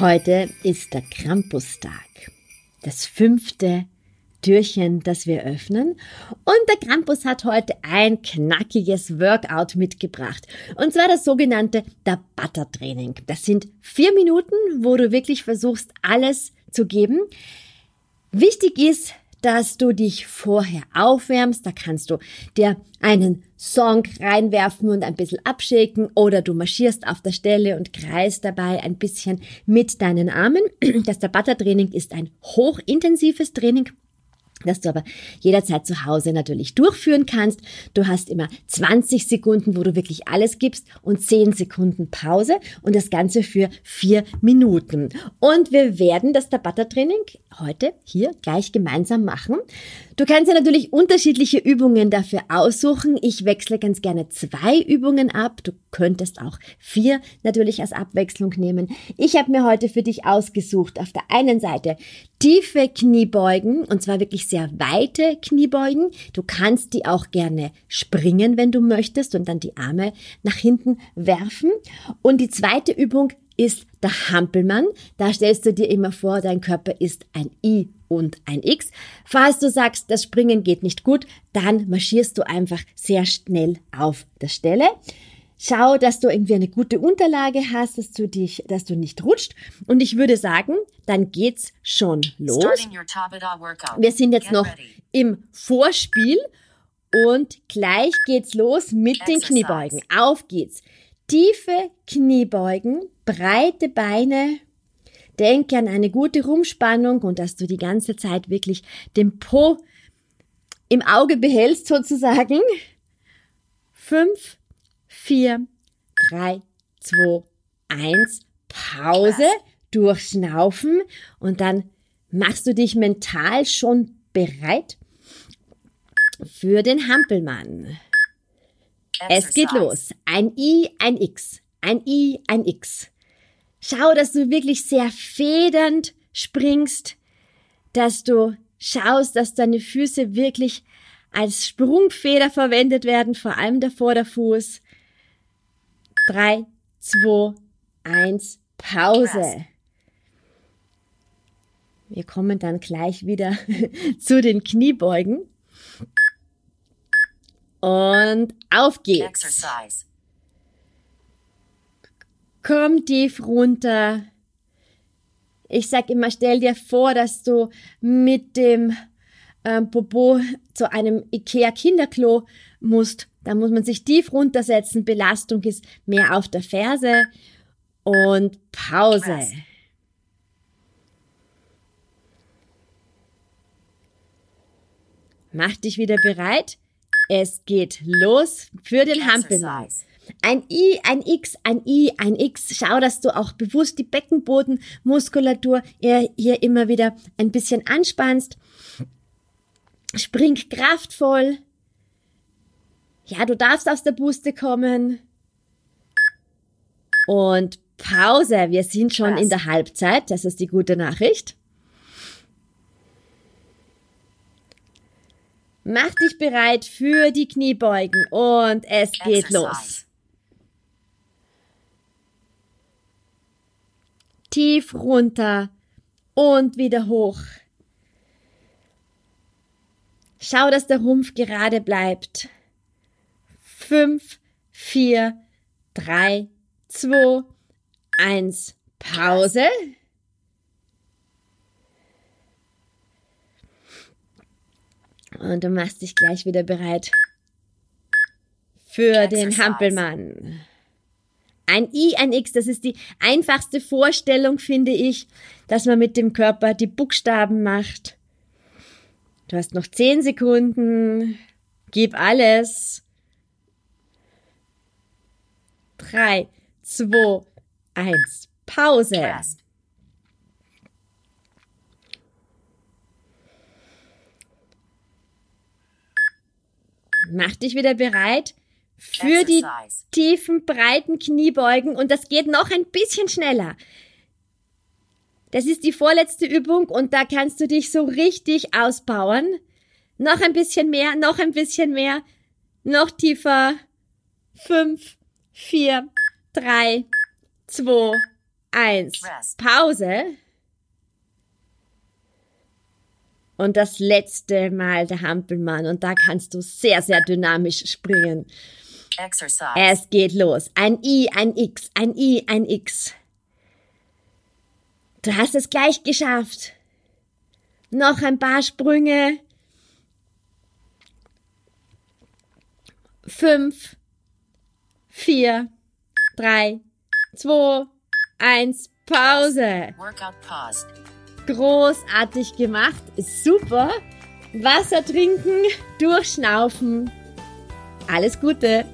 Heute ist der Krampustag, das fünfte Türchen, das wir öffnen. Und der Krampus hat heute ein knackiges Workout mitgebracht. Und zwar das sogenannte Tabata-Training. Das sind vier Minuten, wo du wirklich versuchst, alles zu geben. Wichtig ist, dass du dich vorher aufwärmst. Da kannst du dir einen Song reinwerfen und ein bisschen abschicken oder du marschierst auf der Stelle und kreist dabei ein bisschen mit deinen Armen. Das Tabata-Training ist ein hochintensives Training das du aber jederzeit zu Hause natürlich durchführen kannst. Du hast immer 20 Sekunden, wo du wirklich alles gibst und 10 Sekunden Pause und das Ganze für 4 Minuten. Und wir werden das Tabata-Training heute hier gleich gemeinsam machen. Du kannst ja natürlich unterschiedliche Übungen dafür aussuchen. Ich wechsle ganz gerne zwei Übungen ab. Du könntest auch vier natürlich als Abwechslung nehmen. Ich habe mir heute für dich ausgesucht, auf der einen Seite tiefe Kniebeugen und zwar wirklich sehr weite Kniebeugen. Du kannst die auch gerne springen, wenn du möchtest und dann die Arme nach hinten werfen. Und die zweite Übung ist der Hampelmann. Da stellst du dir immer vor, dein Körper ist ein I und ein X. Falls du sagst, das Springen geht nicht gut, dann marschierst du einfach sehr schnell auf der Stelle. Schau, dass du irgendwie eine gute Unterlage hast, dass du dich, dass du nicht rutscht. Und ich würde sagen, dann geht's schon los. Wir sind jetzt noch im Vorspiel und gleich geht's los mit den Kniebeugen. Auf geht's. Tiefe Kniebeugen, breite Beine. Denke an eine gute Rumspannung und dass du die ganze Zeit wirklich den Po im Auge behältst sozusagen. Fünf, vier, drei, zwei, eins. Pause, durchschnaufen und dann machst du dich mental schon bereit für den Hampelmann. Es geht los. Ein I, ein X. Ein I, ein X. Schau, dass du wirklich sehr federnd springst, dass du schaust, dass deine Füße wirklich als Sprungfeder verwendet werden, vor allem der Vorderfuß. Drei, zwei, eins, Pause. Wir kommen dann gleich wieder zu den Kniebeugen. Und auf geht's. Exercise. Komm tief runter. Ich sag immer, stell dir vor, dass du mit dem ähm, Popo zu einem Ikea Kinderklo musst. Da muss man sich tief runtersetzen. Belastung ist mehr auf der Ferse. Und Pause. Mach dich wieder bereit. Es geht los für den Hampelmann. Ein I, ein X, ein I, ein X. Schau, dass du auch bewusst die Beckenbodenmuskulatur hier immer wieder ein bisschen anspannst. Spring kraftvoll. Ja, du darfst aus der Buste kommen. Und Pause. Wir sind schon in der Halbzeit. Das ist die gute Nachricht. Mach dich bereit für die Kniebeugen und es geht los. Tief runter und wieder hoch. Schau, dass der Rumpf gerade bleibt. Fünf, vier, drei, zwei, eins. Pause. Und du machst dich gleich wieder bereit für den Hampelmann. Ein I, ein X, das ist die einfachste Vorstellung, finde ich, dass man mit dem Körper die Buchstaben macht. Du hast noch zehn Sekunden. Gib alles. drei, zwei, eins. Pause. Mach dich wieder bereit für die tiefen, breiten Kniebeugen und das geht noch ein bisschen schneller. Das ist die vorletzte Übung und da kannst du dich so richtig ausbauen. Noch ein bisschen mehr, noch ein bisschen mehr, noch tiefer. Fünf, vier, drei, zwei, eins. Pause. Und das letzte Mal der Hampelmann und da kannst du sehr, sehr dynamisch springen. Exercise. Es geht los. Ein I, ein X, ein I, ein X. Du hast es gleich geschafft. Noch ein paar Sprünge. Fünf, vier, drei, zwei, eins, Pause. Workout paused. Großartig gemacht. Super. Wasser trinken, durchschnaufen. Alles Gute.